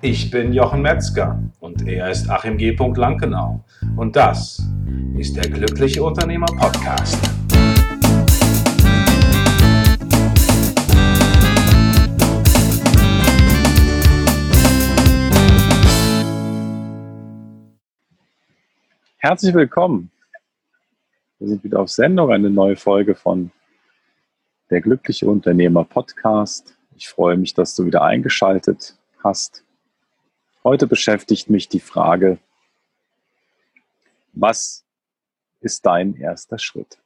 Ich bin Jochen Metzger und er ist Achim G. Lankenau. Und das ist der Glückliche Unternehmer Podcast. Herzlich willkommen. Wir sind wieder auf Sendung, eine neue Folge von der Glückliche Unternehmer Podcast. Ich freue mich, dass du wieder eingeschaltet hast. Heute beschäftigt mich die Frage, was ist dein erster Schritt?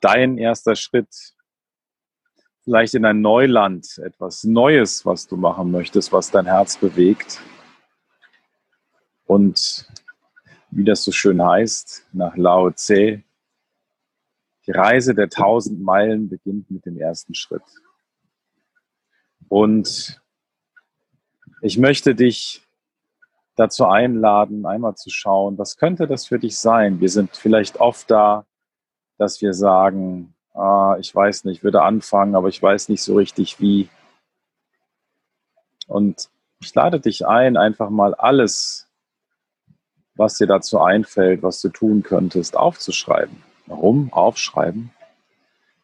Dein erster Schritt, vielleicht in ein Neuland, etwas Neues, was du machen möchtest, was dein Herz bewegt. Und wie das so schön heißt, nach Lao Tse, die Reise der tausend Meilen beginnt mit dem ersten Schritt. Und ich möchte dich dazu einladen, einmal zu schauen, was könnte das für dich sein? Wir sind vielleicht oft da, dass wir sagen, ah, ich weiß nicht, ich würde anfangen, aber ich weiß nicht so richtig wie. Und ich lade dich ein, einfach mal alles, was dir dazu einfällt, was du tun könntest, aufzuschreiben. Warum? Aufschreiben.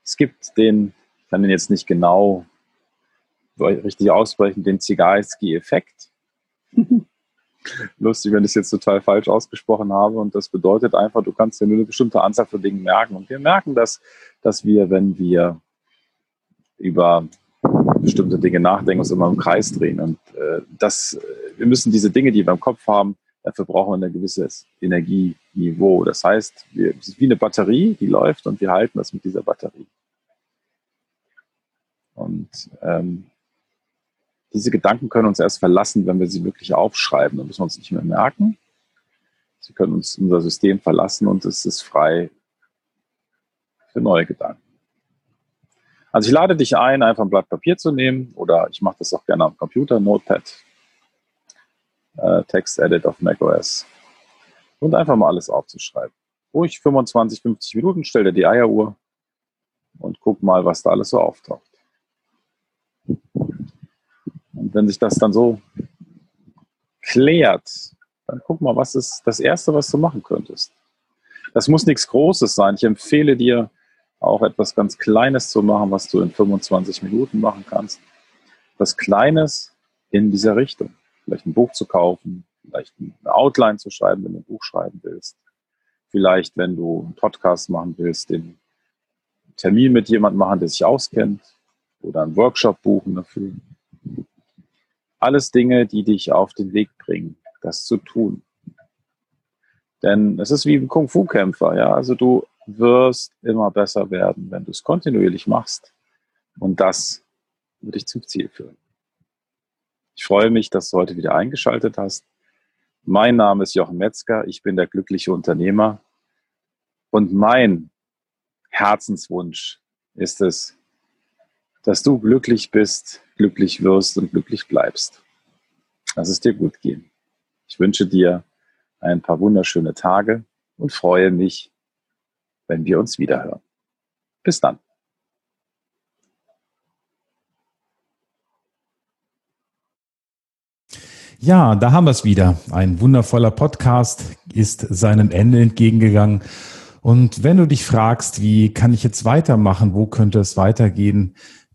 Es gibt den, ich kann den jetzt nicht genau richtig aussprechen, den Zygalski-Effekt. Lustig, wenn ich es jetzt total falsch ausgesprochen habe. Und das bedeutet einfach, du kannst dir nur eine bestimmte Anzahl von Dingen merken. Und wir merken das, dass wir, wenn wir über bestimmte Dinge nachdenken, uns immer im Kreis drehen. Und äh, das, wir müssen diese Dinge, die wir im Kopf haben, dafür brauchen wir ein gewisses Energieniveau. Das heißt, wir, es ist wie eine Batterie, die läuft und wir halten das mit dieser Batterie. Und ähm, diese Gedanken können uns erst verlassen, wenn wir sie wirklich aufschreiben. Dann müssen wir uns nicht mehr merken. Sie können uns unser System verlassen und es ist frei für neue Gedanken. Also ich lade dich ein, einfach ein Blatt Papier zu nehmen oder ich mache das auch gerne am Computer, Notepad, äh, Text Edit auf macOS und einfach mal alles aufzuschreiben. Ruhig 25, 50 Minuten, stell dir die Eieruhr und guck mal, was da alles so auftaucht. Und wenn sich das dann so klärt, dann guck mal, was ist das Erste, was du machen könntest. Das muss nichts Großes sein. Ich empfehle dir auch etwas ganz Kleines zu machen, was du in 25 Minuten machen kannst. Was Kleines in dieser Richtung. Vielleicht ein Buch zu kaufen, vielleicht eine Outline zu schreiben, wenn du ein Buch schreiben willst. Vielleicht, wenn du einen Podcast machen willst, den Termin mit jemandem machen, der sich auskennt oder einen Workshop buchen dafür. Alles Dinge, die dich auf den Weg bringen, das zu tun. Denn es ist wie ein Kung-Fu-Kämpfer, ja. Also du wirst immer besser werden, wenn du es kontinuierlich machst. Und das wird dich zum Ziel führen. Ich freue mich, dass du heute wieder eingeschaltet hast. Mein Name ist Jochen Metzger. Ich bin der glückliche Unternehmer. Und mein Herzenswunsch ist es, dass du glücklich bist, glücklich wirst und glücklich bleibst. Lass es dir gut gehen. Ich wünsche dir ein paar wunderschöne Tage und freue mich, wenn wir uns wiederhören. Bis dann. Ja, da haben wir es wieder. Ein wundervoller Podcast ist seinem Ende entgegengegangen. Und wenn du dich fragst, wie kann ich jetzt weitermachen, wo könnte es weitergehen,